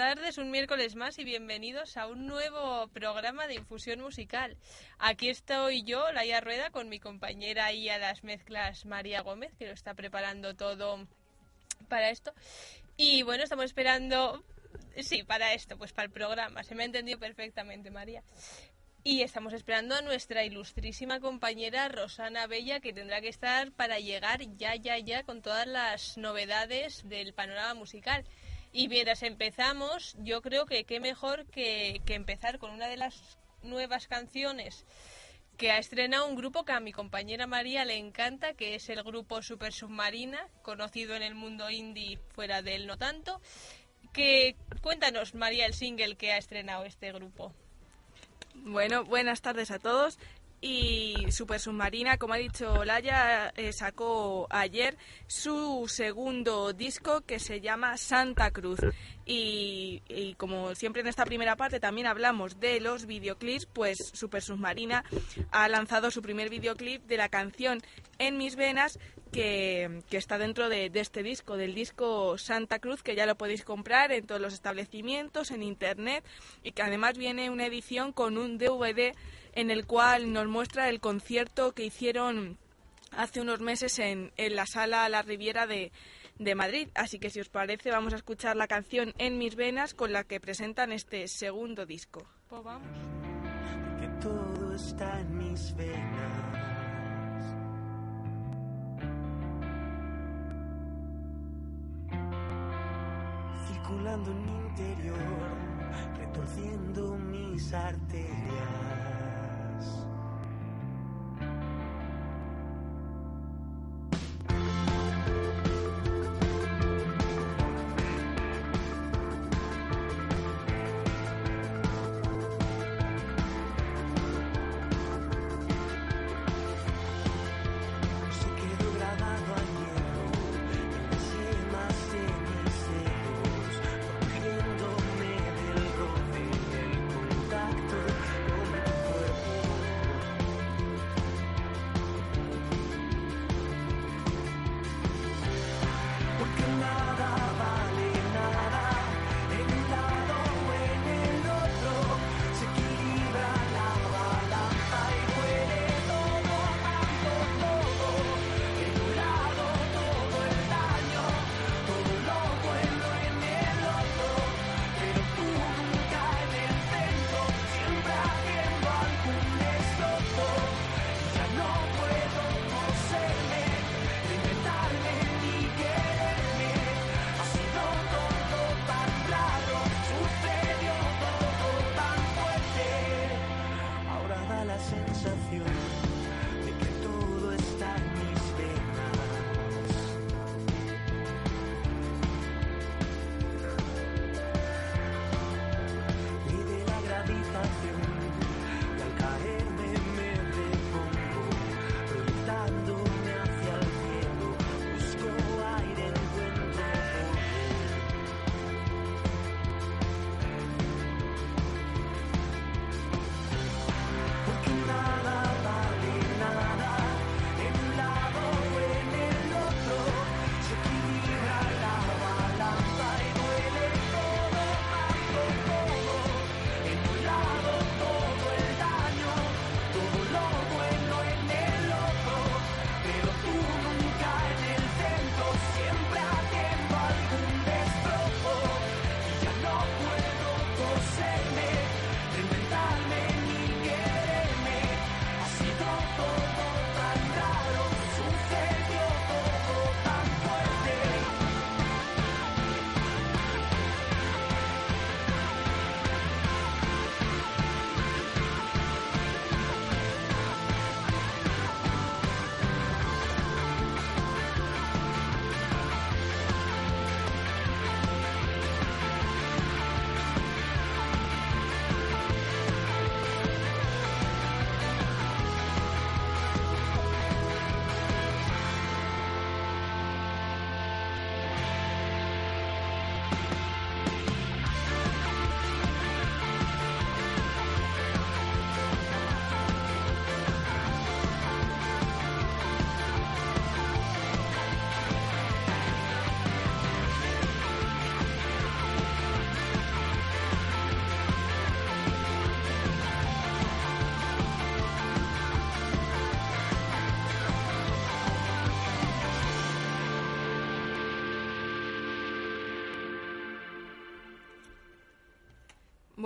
Tardes, un miércoles más y bienvenidos a un nuevo programa de infusión musical. Aquí estoy yo, Laia Rueda, con mi compañera y a las mezclas María Gómez, que lo está preparando todo para esto. Y bueno, estamos esperando, sí, para esto, pues para el programa. Se me ha entendido perfectamente, María. Y estamos esperando a nuestra ilustrísima compañera Rosana Bella, que tendrá que estar para llegar ya, ya, ya con todas las novedades del panorama musical. Y mientras empezamos, yo creo que qué mejor que, que empezar con una de las nuevas canciones que ha estrenado un grupo que a mi compañera María le encanta, que es el grupo Super Submarina, conocido en el mundo indie fuera del no tanto. Que cuéntanos, María, el single que ha estrenado este grupo. Bueno, buenas tardes a todos. Y Super Submarina, como ha dicho Laya, eh, sacó ayer su segundo disco que se llama Santa Cruz. Y, como siempre en esta primera parte también hablamos de los videoclips, pues Super Submarina ha lanzado su primer videoclip de la canción En mis venas, que, que está dentro de, de, este disco, del disco Santa Cruz, que ya lo podéis comprar en todos los establecimientos, en internet, y que además viene una edición con un DVD en el cual nos muestra el concierto que hicieron hace unos meses en, en la sala La Riviera de, de, Madrid. Así que si os parece vamos a escuchar la canción En mis venas con la que presentan este segundo disco. Pues vamos. Que todo está en mis venas. Circulando en mi interior, retorciendo mis arterias. Jesus.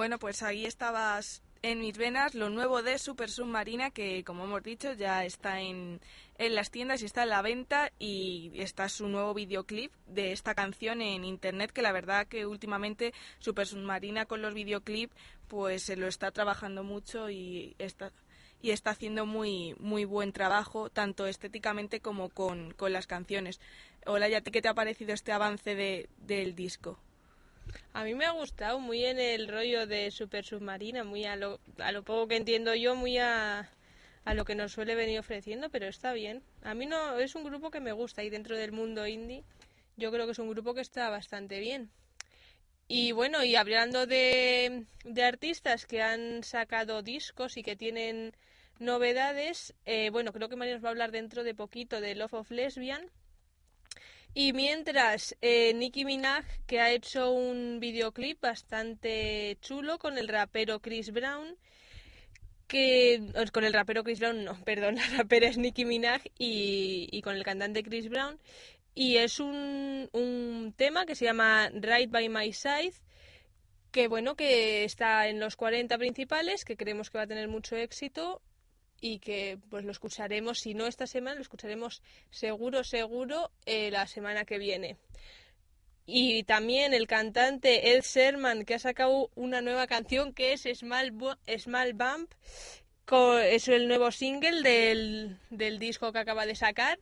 Bueno, pues ahí estabas en mis venas lo nuevo de Super Submarina, que como hemos dicho ya está en, en las tiendas y está en la venta y está su nuevo videoclip de esta canción en internet, que la verdad que últimamente Super Submarina con los videoclips pues se lo está trabajando mucho y está y está haciendo muy muy buen trabajo tanto estéticamente como con, con las canciones. Hola, ¿y qué te ha parecido este avance de, del disco? A mí me ha gustado muy en el rollo de Super Submarina, muy a lo, a lo poco que entiendo yo, muy a, a lo que nos suele venir ofreciendo, pero está bien. A mí no es un grupo que me gusta y dentro del mundo indie yo creo que es un grupo que está bastante bien. Y bueno, y hablando de, de artistas que han sacado discos y que tienen novedades, eh, bueno, creo que María nos va a hablar dentro de poquito de Love of Lesbian, y mientras, eh, Nicki Minaj, que ha hecho un videoclip bastante chulo con el rapero Chris Brown, que con el rapero Chris Brown, no, perdón, la rapera es Nicki Minaj y, y con el cantante Chris Brown. Y es un, un tema que se llama Right by My Side, que bueno, que está en los 40 principales, que creemos que va a tener mucho éxito y que pues lo escucharemos, si no esta semana, lo escucharemos seguro, seguro eh, la semana que viene. Y también el cantante Ed Sherman, que ha sacado una nueva canción que es Small, Small Bump, es el nuevo single del, del disco que acaba de sacar.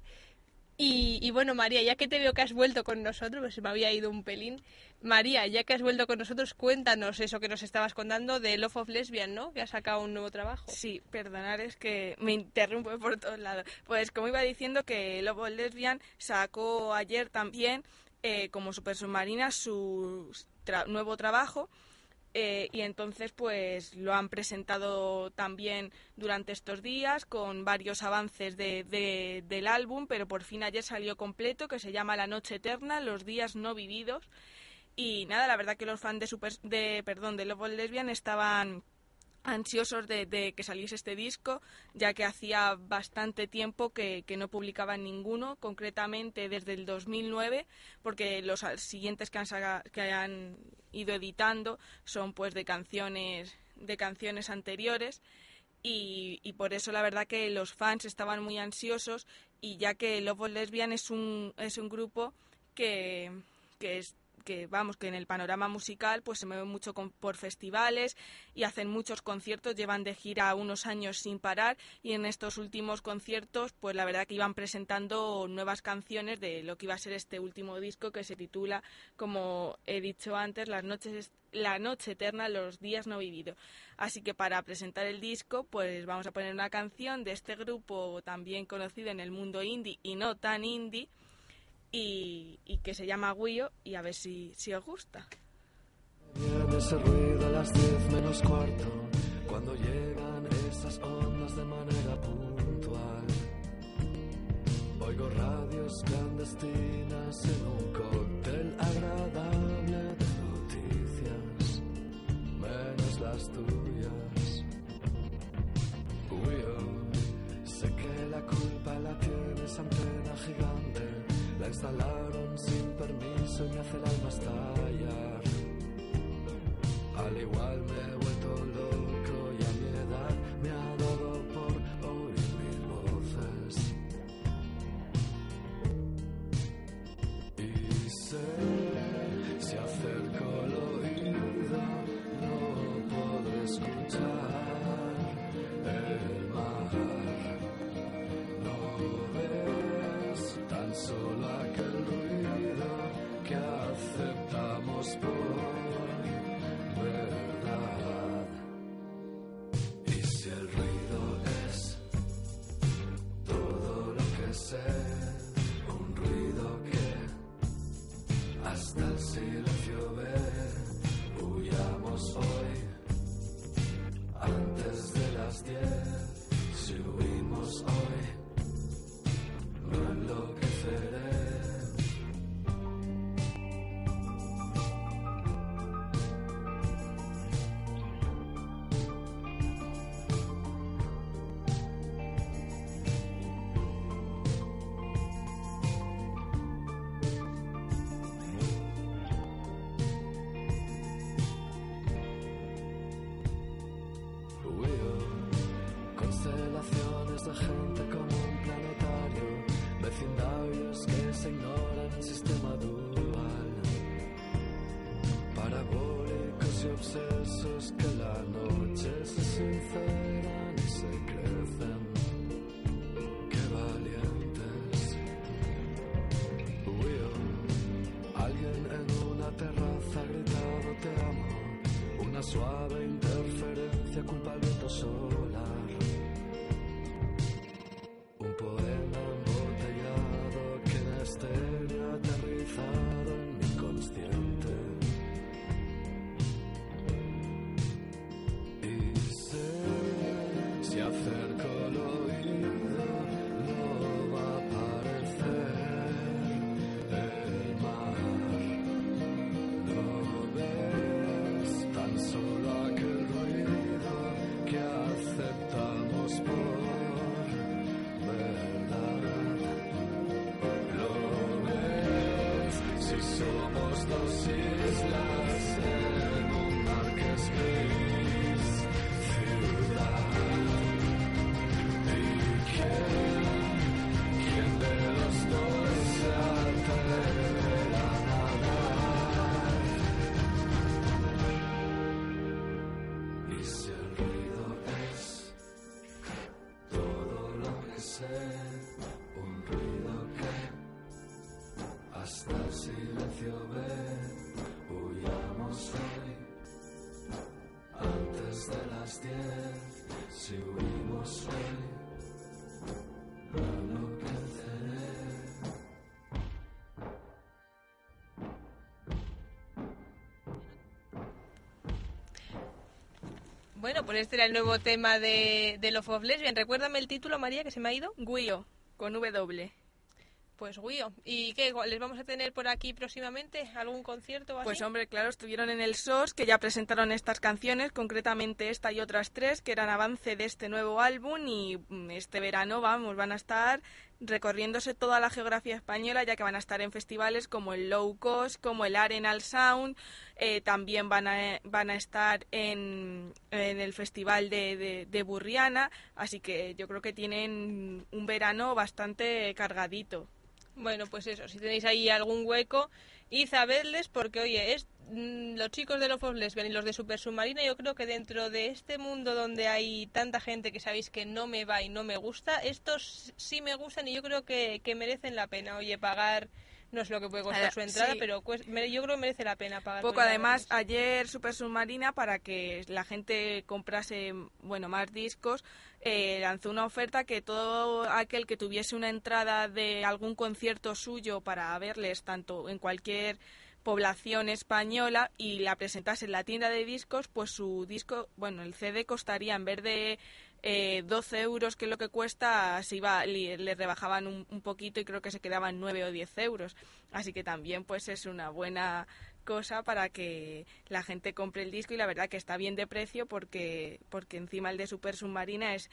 Y, y, bueno, María, ya que te veo que has vuelto con nosotros, pues me había ido un pelín. María, ya que has vuelto con nosotros, cuéntanos eso que nos estabas contando de Love of Lesbian, ¿no? Que ha sacado un nuevo trabajo. Sí, perdonar, es que me interrumpo por todos lados. Pues como iba diciendo que Love of Lesbian sacó ayer también, eh, como Super Submarina, su tra nuevo trabajo eh, y entonces pues lo han presentado también durante estos días con varios avances de, de, del álbum, pero por fin ayer salió completo que se llama La Noche Eterna, Los Días No Vividos. Y nada, la verdad que los fans de, super, de, perdón, de Love Lesbian estaban ansiosos de, de, que saliese este disco, ya que hacía bastante tiempo que, que, no publicaban ninguno, concretamente desde el 2009, porque los siguientes que han, que han ido editando son pues de canciones de canciones anteriores y, y, por eso la verdad que los fans estaban muy ansiosos y ya que Love Lesbian es un, es un grupo que, que es, que vamos que en el panorama musical pues se mueven mucho con, por festivales y hacen muchos conciertos llevan de gira unos años sin parar y en estos últimos conciertos pues la verdad que iban presentando nuevas canciones de lo que iba a ser este último disco que se titula como he dicho antes las noches la noche eterna los días no vividos así que para presentar el disco pues vamos a poner una canción de este grupo también conocido en el mundo indie y no tan indie y, y, que se llama Guillo y a ver si, si os gusta. Viene ese ruido a las 10 menos cuarto, cuando llegan esas ondas de manera puntual. Oigo radios clandestinas en un cóctel agradable de noticias, menos las tuyas. Guillo, sé que la culpa la tienes antena gigante la instalaron sin permiso y me hace el alma estallar. Al igual me he vuelto loco millones de gente como un planetario, vecindarios que se ignoran, sistema dual, parabólicos y obsesos que la noche se sinceran y se Bueno, pues este era el nuevo tema de, de Love of Lesbian. Recuérdame el título, María, que se me ha ido. Guio, con W. Pues Guío. ¿Y qué? ¿Les vamos a tener por aquí próximamente? ¿Algún concierto o así? Pues hombre, claro, estuvieron en el SOS, que ya presentaron estas canciones, concretamente esta y otras tres, que eran avance de este nuevo álbum y mm, este verano, vamos, van a estar recorriéndose toda la geografía española, ya que van a estar en festivales como el Low Cost, como el Arenal Sound, eh, también van a, van a estar en, en el festival de, de, de Burriana, así que yo creo que tienen un verano bastante cargadito. Bueno, pues eso, si tenéis ahí algún hueco, id a verles porque, oye, es, mm, los chicos de of Lesbian y los de Super Submarina, yo creo que dentro de este mundo donde hay tanta gente que sabéis que no me va y no me gusta, estos sí me gustan y yo creo que, que merecen la pena, oye, pagar... No es lo que puede costar su entrada, sí. pero mere- yo creo que merece la pena pagar. Poco además, ayer Super Submarina, para que la gente comprase bueno más discos, eh, lanzó una oferta que todo aquel que tuviese una entrada de algún concierto suyo para verles tanto en cualquier población española y la presentase en la tienda de discos, pues su disco, bueno, el CD costaría en vez de eh, 12 euros, que es lo que cuesta, se iba, le, le rebajaban un, un poquito y creo que se quedaban 9 o 10 euros. Así que también pues es una buena cosa para que la gente compre el disco y la verdad que está bien de precio porque porque encima el de Super Submarina es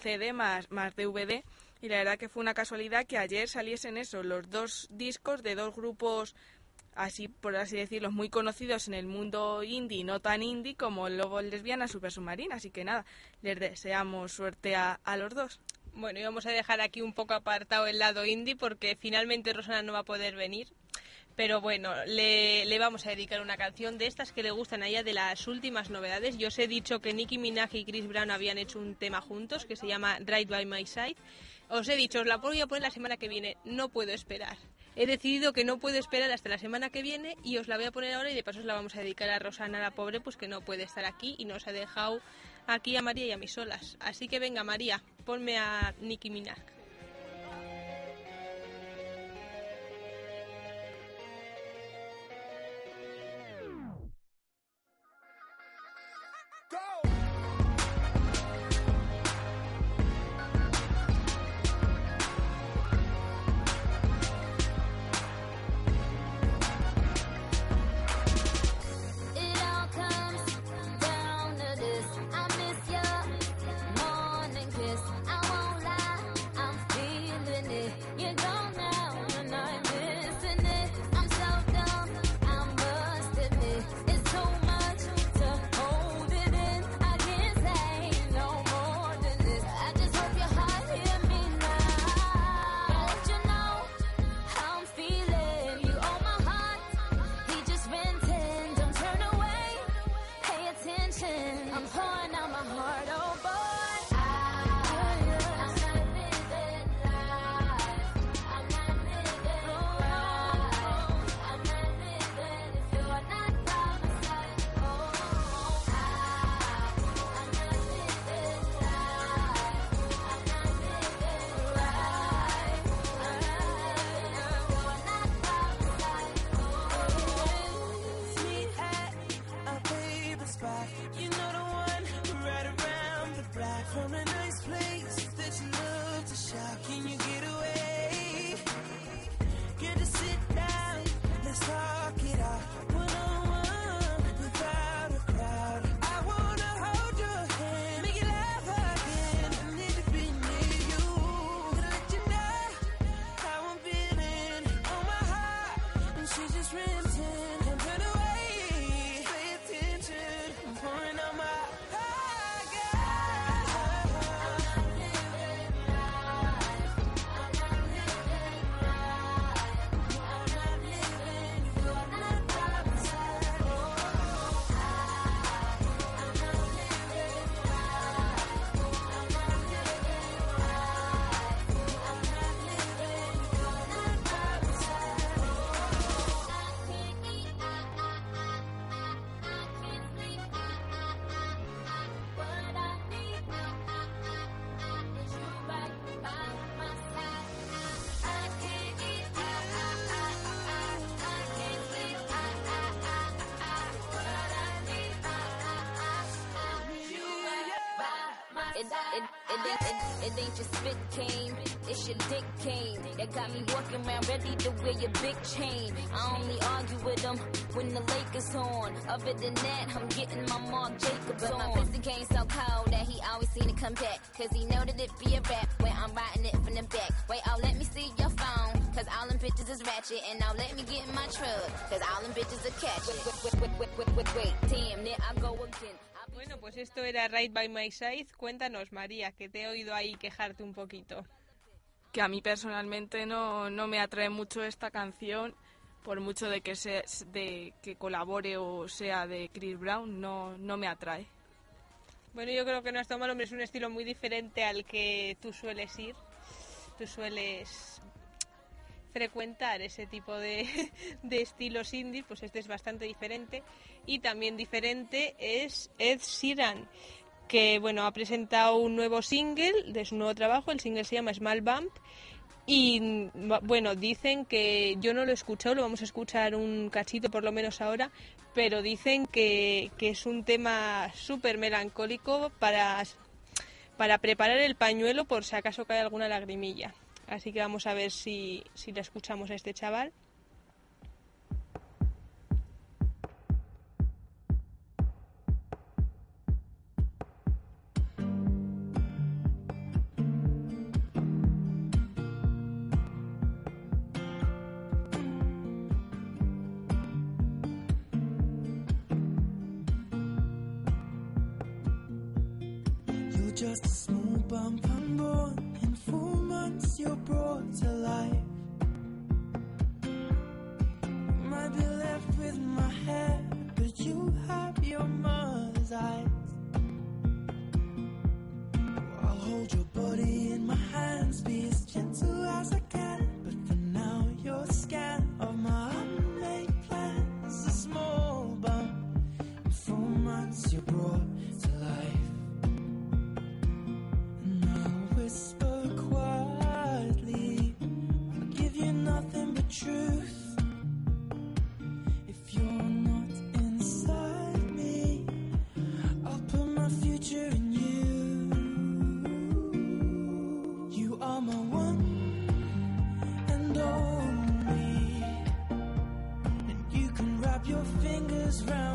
CD más más DVD y la verdad que fue una casualidad que ayer saliesen eso los dos discos de dos grupos así por así decirlo muy conocidos en el mundo indie no tan indie como Lobo Lesbiana Super Submarina así que nada les deseamos suerte a, a los dos Bueno, y vamos a dejar aquí un poco apartado el lado indie porque finalmente Rosana no va a poder venir. Pero bueno, le, le vamos a dedicar una canción de estas que le gustan a ella de las últimas novedades. Yo os he dicho que Nicki Minaj y Chris Brown habían hecho un tema juntos que se llama Right by My Side. Os he dicho, os la voy a poner la semana que viene. No puedo esperar. He decidido que no puedo esperar hasta la semana que viene y os la voy a poner ahora y de paso os la vamos a dedicar a Rosana, la pobre, pues que no puede estar aquí y nos ha dejado aquí a María y a mí solas. Así que venga, María, ponme a Nicki Minaj. It, it, it, ain't, it, it ain't your spit cane, it's your dick cane. That got me walking around ready to wear your big chain. I only argue with them when the Lakers on. Other than that, I'm getting my Mark Jacobs But my pussy came so cold that he always seen it come back. Cause he know that it be a rap when I'm riding it from the back. Wait, oh, let me see your phone. Cause all them bitches is ratchet. And now let me get in my truck. Cause all them bitches are catch it. Wait, wait, wait, wait, wait, wait, wait. Damn, there I go again. Pues esto era Right by My Side. Cuéntanos, María, que te he oído ahí quejarte un poquito. Que a mí personalmente no, no me atrae mucho esta canción, por mucho de que, se, de que colabore o sea de Chris Brown, no, no me atrae. Bueno, yo creo que no está mal, hombre, es un estilo muy diferente al que tú sueles ir. Tú sueles frecuentar ese tipo de, de estilos indie, pues este es bastante diferente. Y también diferente es Ed Sheeran, que bueno, ha presentado un nuevo single de su nuevo trabajo, el single se llama Small Bump. Y bueno, dicen que yo no lo he escuchado, lo vamos a escuchar un cachito por lo menos ahora, pero dicen que, que es un tema súper melancólico para, para preparar el pañuelo por si acaso cae alguna lagrimilla. Así que vamos a ver si, si le escuchamos a este chaval. Months, you're brought to life. You might be left with my hair, but you have your mother's eyes. I'll hold your body in my hands, be as gentle as I can. But for now, you're scan of my unmade plans. A small bump. Four months, you're brought truth. If you're not inside me, I'll put my future in you. You are my one and only. And you can wrap your fingers round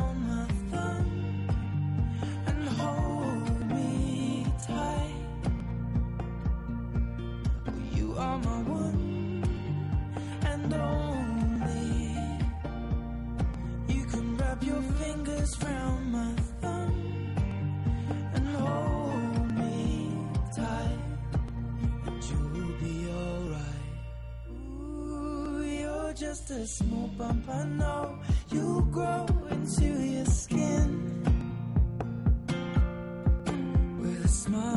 just a small bump, I know. You'll grow into your skin with a smile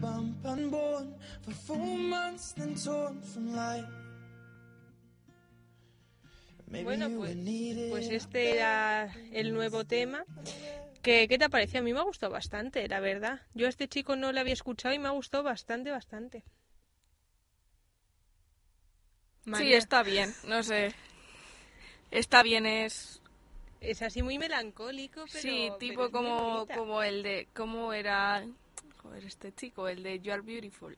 bump unborn for four months, then torn from life. Maybe Bueno, pues, pues este era el nuevo tema. ¿Qué, ¿Qué te pareció? A mí me ha gustado bastante, la verdad. Yo a este chico no le había escuchado y me ha gustado bastante, bastante. Sí, María, está bien, no sé. Está bien, es... Es así muy melancólico, pero... sí, pero tipo como, como el de... ¿Cómo era...? Joder, este chico, el de You Are Beautiful.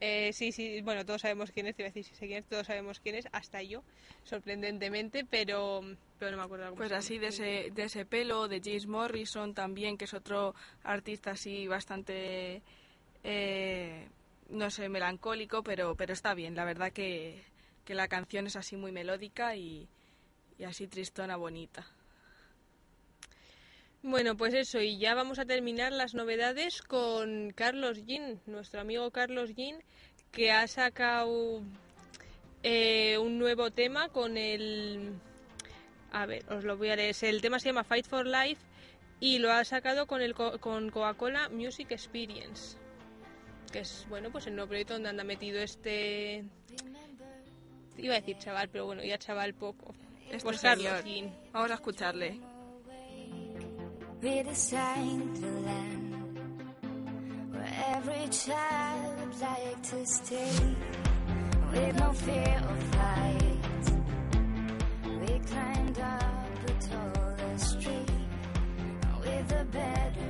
Eh, sí, sí, bueno, todos sabemos quién es, te iba a decir si sé quién es, todos sabemos quién es, hasta yo, sorprendentemente, pero, pero no me acuerdo. Pues así de ese, de ese pelo, de James Morrison también, que es otro artista así bastante, eh, no sé, melancólico, pero, pero está bien. La verdad que, que la canción es así muy melódica y, y así tristona, bonita. Bueno, pues eso, y ya vamos a terminar las novedades con Carlos Jean, nuestro amigo Carlos Jean, que ha sacado eh, un nuevo tema con el... A ver, os lo voy a leer. El tema se llama Fight for Life y lo ha sacado con, el, co- con Coca-Cola Music Experience, que es, bueno, pues el nuevo proyecto donde anda metido este... Iba a decir chaval, pero bueno, ya chaval poco. Este Pues Carlos. Vamos a escucharle. We're designed to land where every child would like to stay with no fear of flight. We climbed up the tallest tree with a better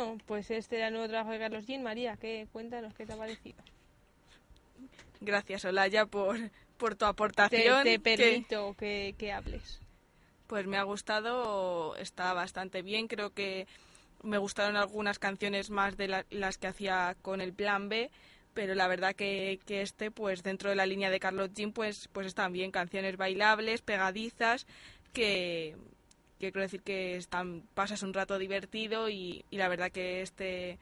Bueno, pues este era el nuevo trabajo de Carlos Jean. María, ¿qué? Cuéntanos qué te ha parecido. Gracias, Olaya, por, por tu aportación. te permito que, que hables. Pues me ha gustado, está bastante bien. Creo que me gustaron algunas canciones más de la- las que hacía con el Plan B, pero la verdad que, que este, pues dentro de la línea de Carlos Jean, pues, pues están bien. Canciones bailables, pegadizas, que, que quiero decir que pasas un rato divertido y, y la verdad que este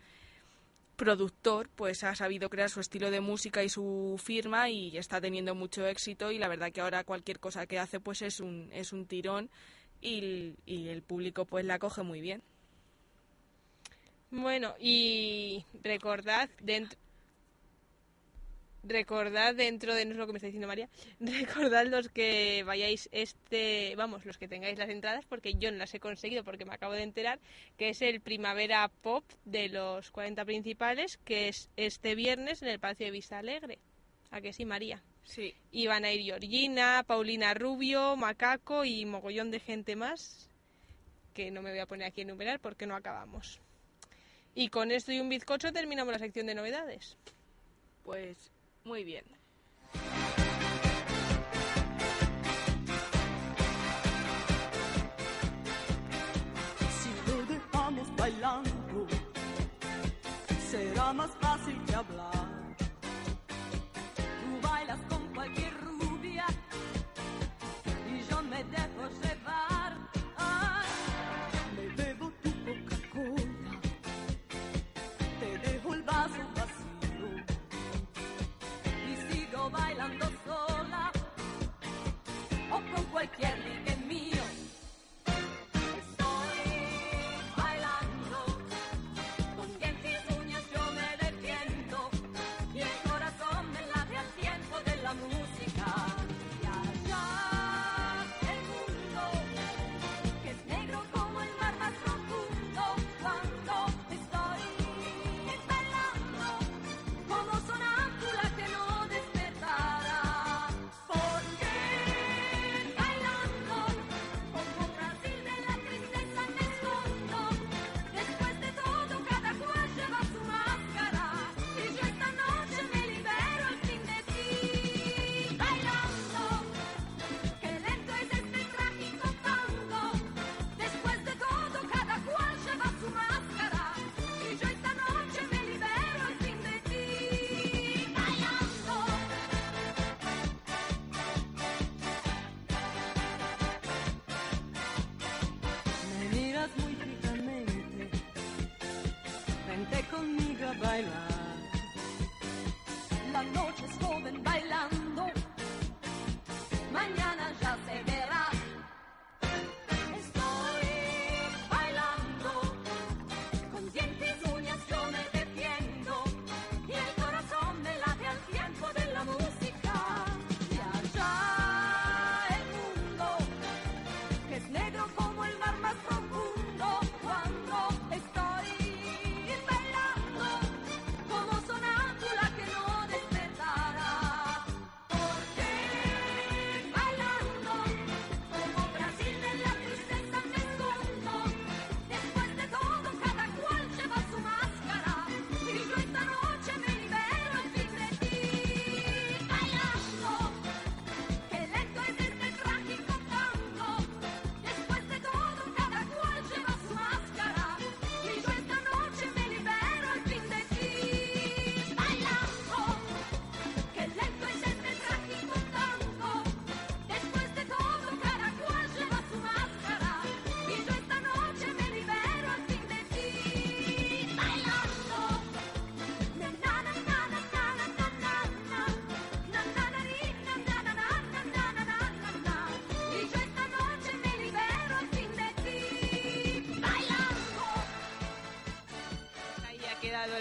productor pues ha sabido crear su estilo de música y su firma y está teniendo mucho éxito y la verdad que ahora cualquier cosa que hace pues es un, es un tirón y, y el público pues la coge muy bien. Bueno, y recordad dentro recordad dentro de no es lo que me está diciendo María, recordad los que vayáis este, vamos, los que tengáis las entradas porque yo no las he conseguido porque me acabo de enterar que es el Primavera Pop de los 40 principales que es este viernes en el Palacio de Vista Alegre. ¿A que sí, María? Sí. Y van a ir Georgina, Paulina Rubio, Macaco y mogollón de gente más que no me voy a poner aquí a enumerar porque no acabamos. Y con esto y un bizcocho terminamos la sección de novedades. Pues muy bien. Si lo dejamos bailando, será más fácil que hablar.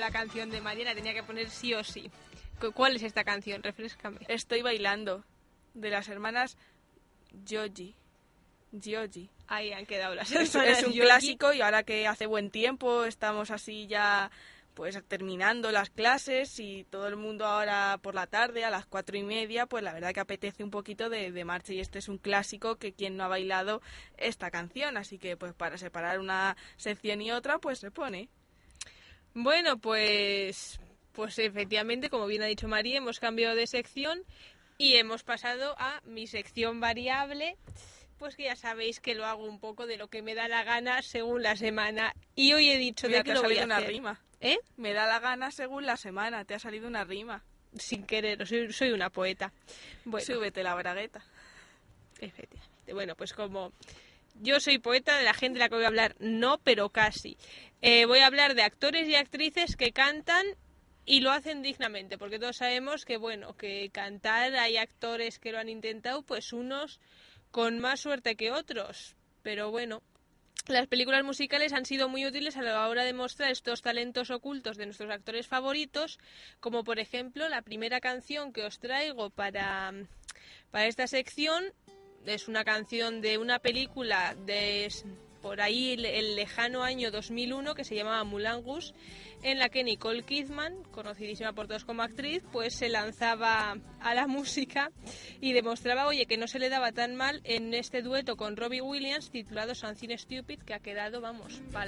La canción de Mariana, tenía que poner sí o sí. Cu- ¿Cuál es esta canción? Refrescame. Estoy bailando de las hermanas Gioji. Gioji. Ahí han quedado las Es, hermanas es un Yogi. clásico y ahora que hace buen tiempo estamos así ya pues terminando las clases y todo el mundo ahora por la tarde a las cuatro y media pues la verdad que apetece un poquito de, de marcha y este es un clásico que quien no ha bailado esta canción así que pues para separar una sección y otra pues se pone Bueno, pues, pues efectivamente, como bien ha dicho María, hemos cambiado de sección y hemos pasado a mi sección variable, Pues que ya sabéis que lo hago un poco de lo que me da la gana según la semana. Y hoy he dicho Mira, de te que ha lo voy salido a una hacer. rima. ¿Eh? Me da la gana según la semana. Te ha salido una rima. Sin querer, soy, soy una poeta. Bueno, Súbete la bragueta. efectivamente. Bueno, pues como yo soy poeta, de la gente de la que voy a hablar no, pero casi. Eh, voy a hablar de actores y actrices que cantan y lo hacen dignamente, porque todos sabemos que, bueno, que cantar hay actores que lo han intentado, pues unos con más suerte que otros. Pero bueno, las películas musicales han sido muy útiles a la hora de mostrar estos talentos ocultos de nuestros actores favoritos, como por ejemplo la primera canción que os traigo para, para esta sección. Es una canción de una película de por ahí el, lejano año 2001 que se llamaba Rouge, en la que Nicole Kidman, conocidísima por todos como actriz, pues se lanzaba a la música y demostraba, oye, que no se le daba tan mal en este dueto con Robbie Williams titulado Something Stupid, que ha quedado, vamos, para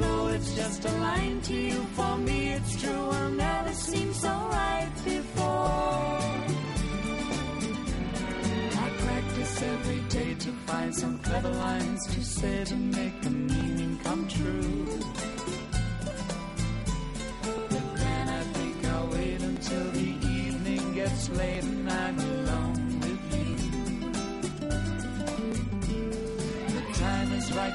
Though it's just a line to you, for me it's true. I'll never seem so right before. I practice every day to find some clever lines to say to make the meaning come true. But then I think I'll wait until the evening gets late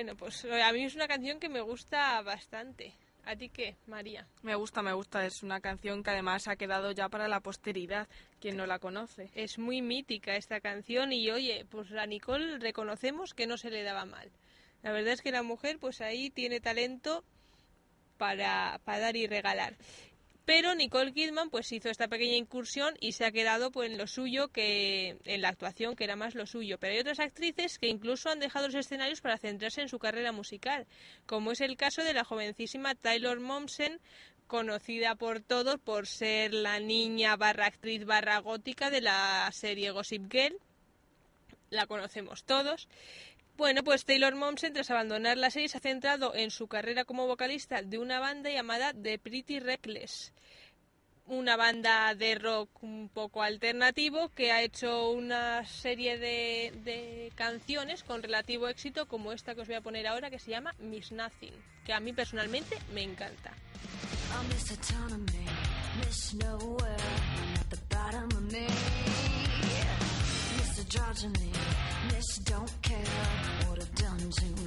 Bueno, pues a mí es una canción que me gusta bastante. ¿A ti qué, María? Me gusta, me gusta. Es una canción que además ha quedado ya para la posteridad, quien no la conoce. Es muy mítica esta canción y oye, pues a Nicole reconocemos que no se le daba mal. La verdad es que la mujer pues ahí tiene talento para, para dar y regalar. Pero Nicole Kidman pues hizo esta pequeña incursión y se ha quedado pues en lo suyo que en la actuación que era más lo suyo. Pero hay otras actrices que incluso han dejado los escenarios para centrarse en su carrera musical, como es el caso de la jovencísima Taylor Momsen, conocida por todos por ser la niña barra actriz barra gótica de la serie Gossip Girl. La conocemos todos. Bueno, pues Taylor Momsen, tras abandonar la serie, se ha centrado en su carrera como vocalista de una banda llamada The Pretty Reckless. Una banda de rock un poco alternativo que ha hecho una serie de, canciones con relativo éxito, como esta que os voy a poner ahora, que se llama Miss Nothing, que a mí personalmente me encanta. Androgyny, Miss Don't Care. What I've done to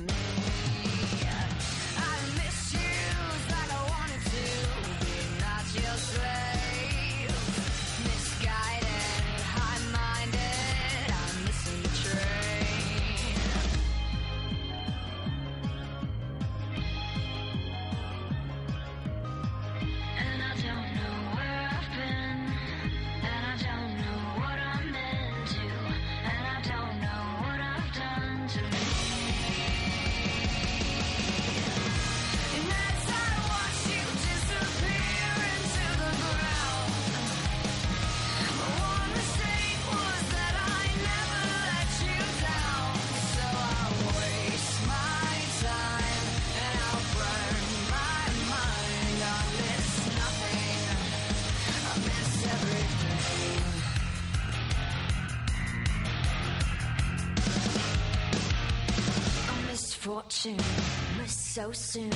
soon,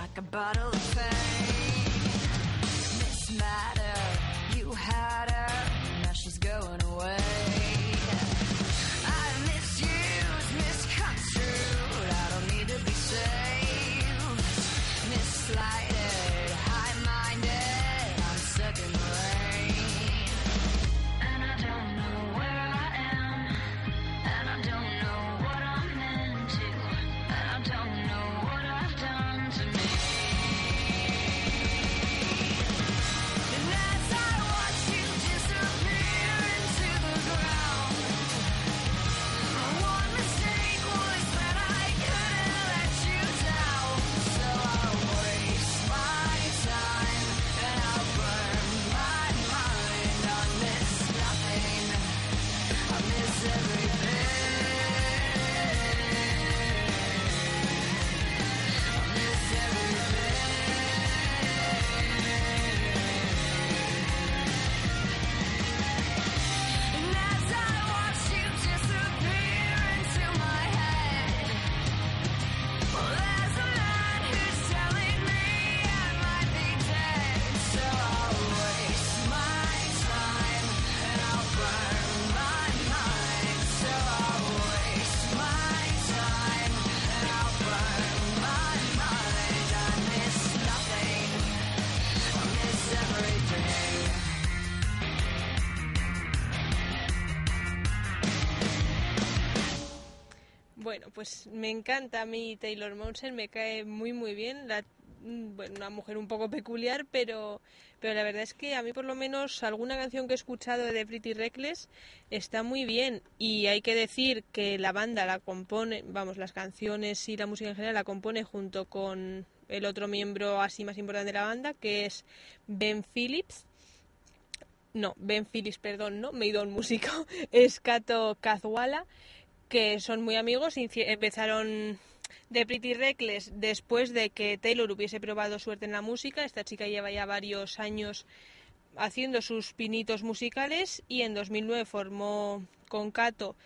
like a bottle of pain. Pues me encanta a mí Taylor Momsen, me cae muy muy bien. Mm, bueno, una mujer un poco peculiar, pero, pero la verdad es que a mí por lo menos alguna canción que he escuchado de Pretty Reckless está muy bien. Y hay que decir que la banda la compone, vamos, las canciones y la música en general la compone junto con el otro miembro así más importante de la banda, que es Ben Phillips. No, Ben Phillips, perdón, no, me he ido a músico, es Kato Kazwala que son muy amigos, empezaron de Pretty Reckless después de que Taylor hubiese probado suerte en la música. Esta chica lleva ya varios años haciendo sus pinitos musicales y en 2009 formó con Kato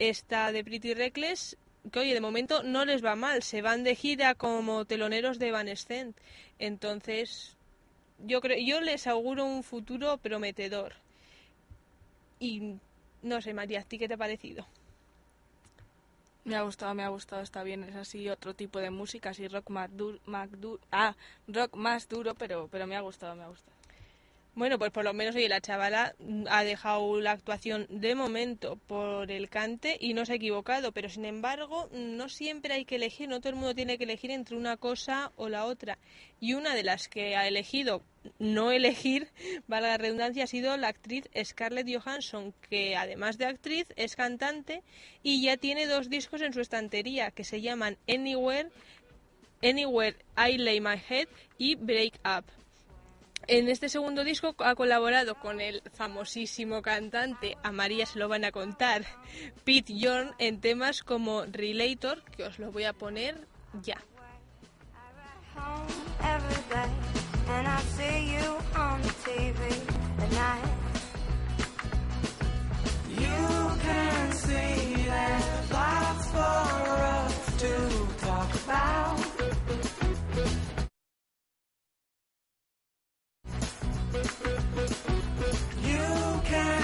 esta de Pretty Reckless que oye de momento no les va mal se van de gira como teloneros de Evanescence entonces yo creo yo les auguro un futuro prometedor y no sé María ¿a ti qué te ha parecido? Me ha gustado, me ha gustado, está bien. Es así otro tipo de música, así rock más duro, ah, rock más duro, pero, pero me ha gustado, me ha gustado. Bueno, pues por lo menos oye, la chavala ha dejado la actuación de momento por el cante y no se ha equivocado, pero sin embargo no siempre hay que elegir, no todo el mundo tiene que elegir entre una cosa o la otra. Y una de las que ha elegido no elegir, valga la redundancia, ha sido la actriz Scarlett Johansson, que además de actriz es cantante y ya tiene dos discos en su estantería que se llaman Anywhere, Anywhere I Lay My Head y Break Up. En este segundo disco ha colaborado con el famosísimo cantante, a María se lo van a contar, Pete Yorn, en temas como Relator, que os lo voy a poner ya. That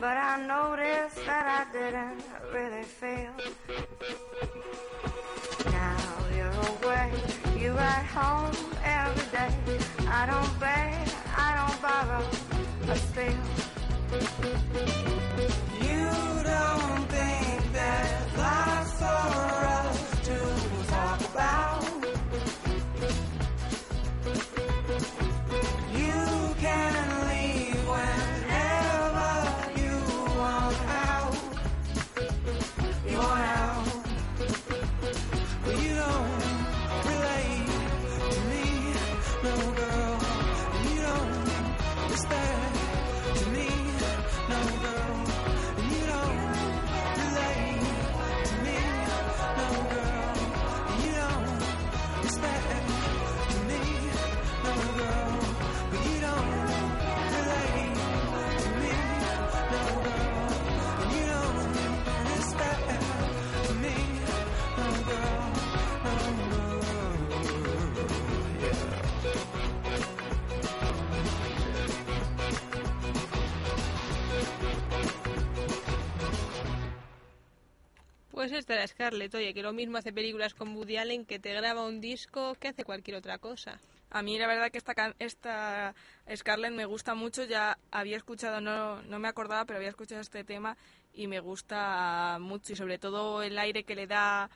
but I noticed that I didn't really feel. Now you're away, you're at home every day. I don't beg, I don't borrow, but still. You don't think there's lots Pues esta era Scarlett, oye, que lo mismo hace películas con Woody Allen, que te graba un disco, que hace cualquier otra cosa. A mí la verdad que esta, esta Scarlett me gusta mucho, ya había escuchado, no, no me acordaba, pero había escuchado este tema y me gusta mucho y sobre todo el aire que le da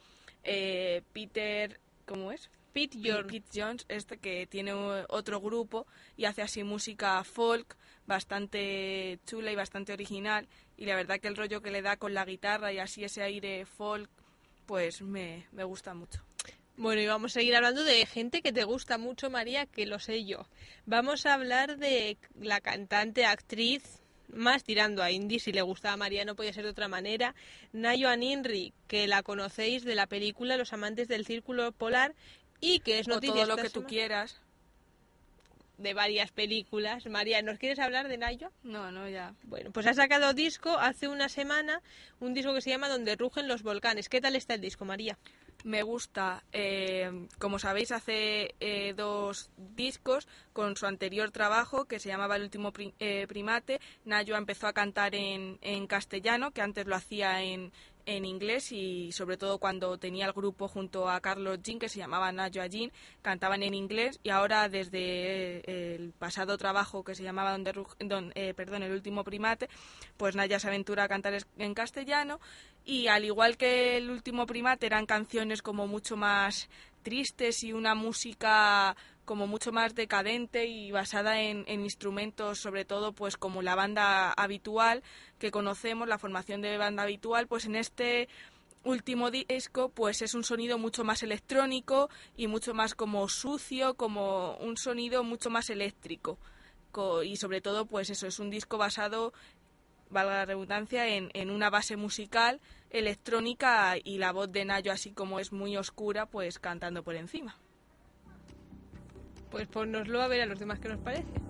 eh, Peter, ¿cómo es? Pete York. Pete Jones, este que tiene otro grupo y hace así música folk bastante chula y bastante original y la verdad que el rollo que le da con la guitarra y así ese aire folk pues me, me gusta mucho. Bueno, y vamos a seguir hablando de gente que te gusta mucho, María, que lo sé yo. Vamos a hablar de la cantante, actriz, más tirando a indie, si le gustaba a María, no podía ser de otra manera, Nayo Aninri, que la conocéis de la película Los amantes del círculo polar y que es O noticia todo lo que tú quieras. De varias películas. María, ¿nos quieres hablar de Nayo? No, no, ya. Bueno, pues ha sacado disco hace una semana, un disco que se llama Donde rugen los volcanes. ¿Qué tal está el disco, María? Me gusta, eh, como sabéis, hace eh, dos discos con su anterior trabajo que se llamaba El último eh, primate. Nayo empezó a cantar en, en castellano, que antes lo hacía en, en inglés y sobre todo cuando tenía el grupo junto a Carlos Jean, que se llamaba Nayo Jean, cantaban en inglés y ahora desde eh, el pasado trabajo que se llamaba Donde Ru- don- eh, perdón, El último primate, pues Naya se aventura a cantar en castellano y al igual que el último primate eran canciones como mucho más tristes y una música como mucho más decadente y basada en, en instrumentos sobre todo pues como la banda habitual que conocemos la formación de banda habitual pues en este último disco pues es un sonido mucho más electrónico y mucho más como sucio como un sonido mucho más eléctrico Co- y sobre todo pues eso es un disco basado valga la redundancia, en, en una base musical electrónica y la voz de Nayo, así como es muy oscura, pues cantando por encima. Pues ponnoslo a ver a los demás qué nos parece.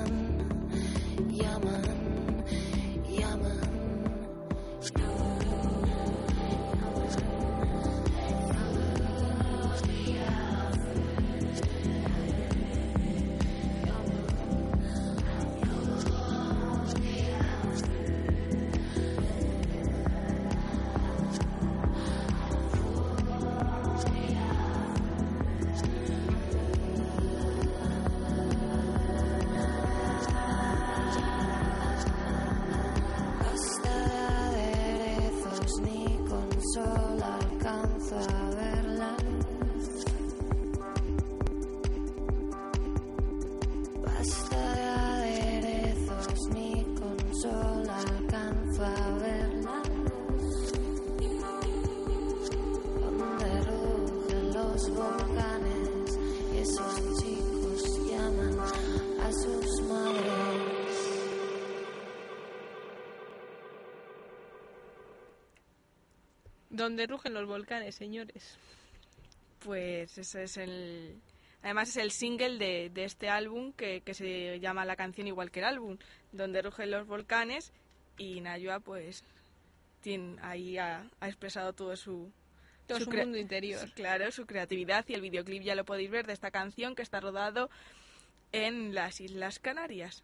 Donde rugen los volcanes, señores. Pues ese es el... Además es el single de, de este álbum que, que se llama la canción igual que el álbum, donde rugen los volcanes y Nayua pues tiene, ahí ha, ha expresado todo su, Todo su crea- mundo interior. su- Claro, su creatividad y el videoclip ya lo podéis ver de esta canción que está rodado en las Islas Canarias.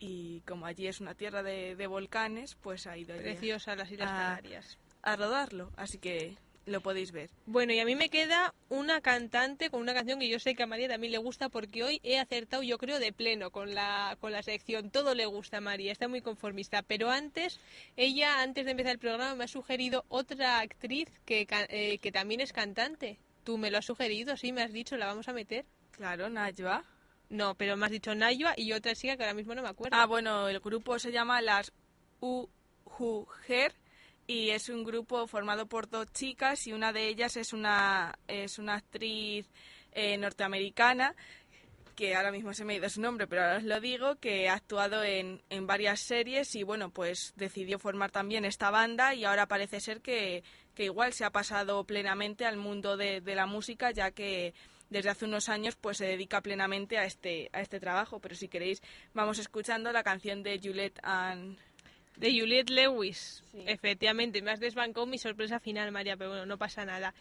Y como allí es una tierra de, de volcanes, pues ha ido allí Preciosas las Islas Ah. Canarias. A rodarlo. Así que lo podéis ver. Bueno, y a mí me queda una cantante con una canción que yo sé que a María también le gusta porque hoy he acertado, yo creo, de pleno con la, con la sección. Todo le gusta a María, está muy conformista. Pero antes, ella, antes de empezar el programa, me ha sugerido otra actriz que, eh, que también es cantante. Tú me lo has sugerido, sí, me has dicho, la vamos a meter. Claro, Najwa. No, pero me has dicho Nayua y otra chica que ahora mismo no me acuerdo. Ah, bueno, el grupo se llama las Ujuger y es un grupo formado por dos chicas y una de ellas es una, es una actriz eh, norteamericana que ahora mismo se me ha ido su nombre, pero ahora os lo digo, que ha actuado en, en varias series y bueno, pues decidió formar también esta banda y ahora parece ser que, que igual se ha pasado plenamente al mundo de, de la música, ya que desde hace unos años pues se dedica plenamente a este, a este trabajo. Pero si queréis, vamos escuchando la canción de Juliette and... De Juliette Lewis. Sí. Efectivamente, me has desbancado mi sorpresa final, María, pero bueno, no pasa nada.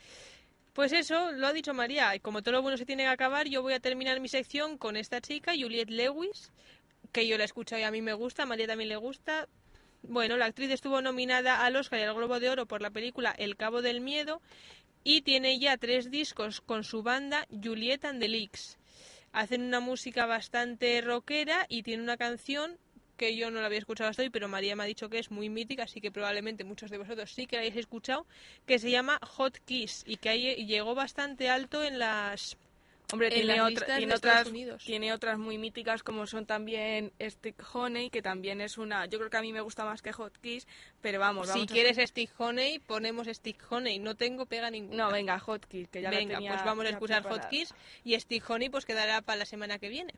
Pues eso, lo ha dicho María, y como todo lo bueno se tiene que acabar, yo voy a terminar mi sección con esta chica, Juliette Lewis, que yo la he escuchado y a mí me gusta, a María también le gusta. Bueno, la actriz estuvo nominada al Oscar y al Globo de Oro por la película El Cabo del Miedo y tiene ya tres discos con su banda Juliette and the Leaks. Hacen una música bastante rockera y tiene una canción que yo no la había escuchado hasta hoy, pero María me ha dicho que es muy mítica, así que probablemente muchos de vosotros sí que la hayáis escuchado, que se llama Hot Kiss y que ahí llegó bastante alto en las Hombre, en tiene, otra- otras, Unidos. tiene otras muy míticas como son también Stick Honey, que también es una... Yo creo que a mí me gusta más que Hot Kiss, pero vamos, si vamos a- quieres Stick Honey, ponemos Stick Honey, no tengo pega ninguna. No, venga, Hot Kiss, que ya la Venga, tenía pues vamos a escuchar Hot. Kiss y Stick Honey pues quedará para la semana que viene.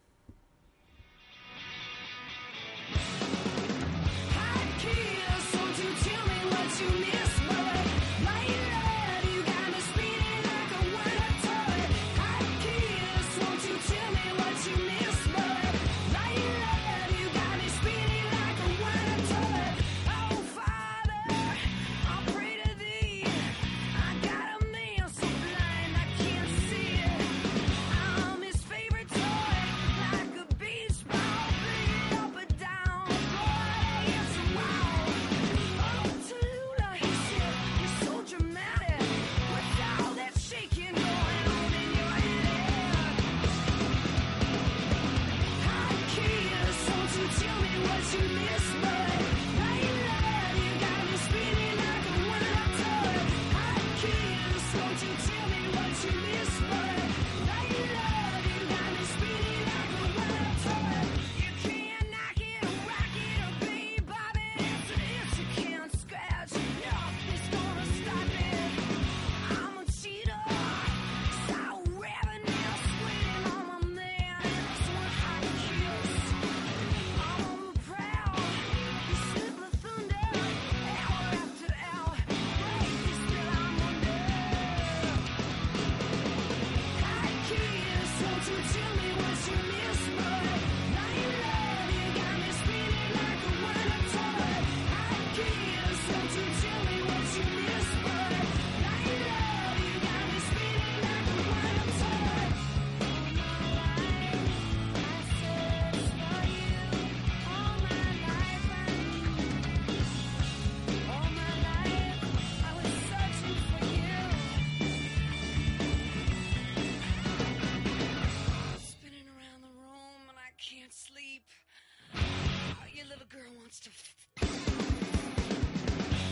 Little girl wants to.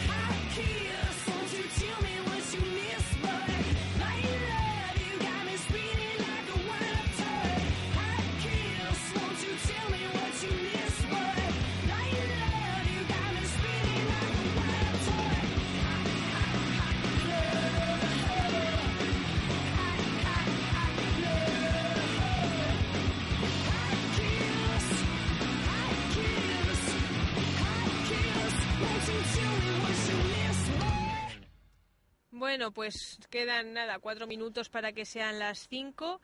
Hot kiss, Bueno, pues quedan nada, cuatro minutos para que sean las cinco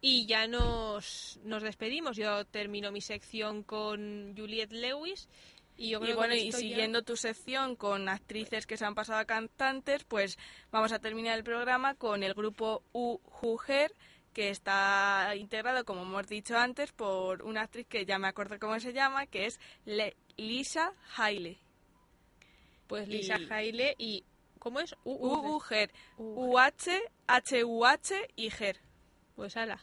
y ya nos, nos despedimos. Yo termino mi sección con Juliette Lewis y yo creo Y que bueno, y ya- siguiendo tu sección con actrices que se han pasado a cantantes, pues vamos a terminar el programa con el grupo Ujuger, que está integrado, como hemos dicho antes, por una actriz que ya me acuerdo cómo se llama, que es Le- Lisa Haile. Pues Lisa y- Haile y ¿Cómo es? U, U, U, U, Ger. U, UH, HUH y Ger. Pues ala,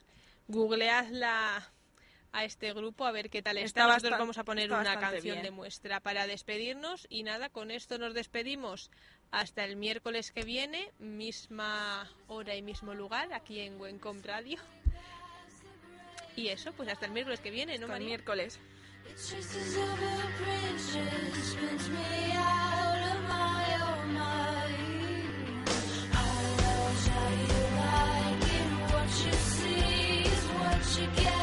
googleadla a este grupo a ver qué tal está. Está Nosotros vamos a poner una canción bien. de muestra para despedirnos y nada, con esto nos despedimos hasta el miércoles que viene, misma hora y mismo lugar, aquí en Wencom Radio. Y eso, pues hasta el miércoles que viene, ¿no, Hasta el María? miércoles. You get.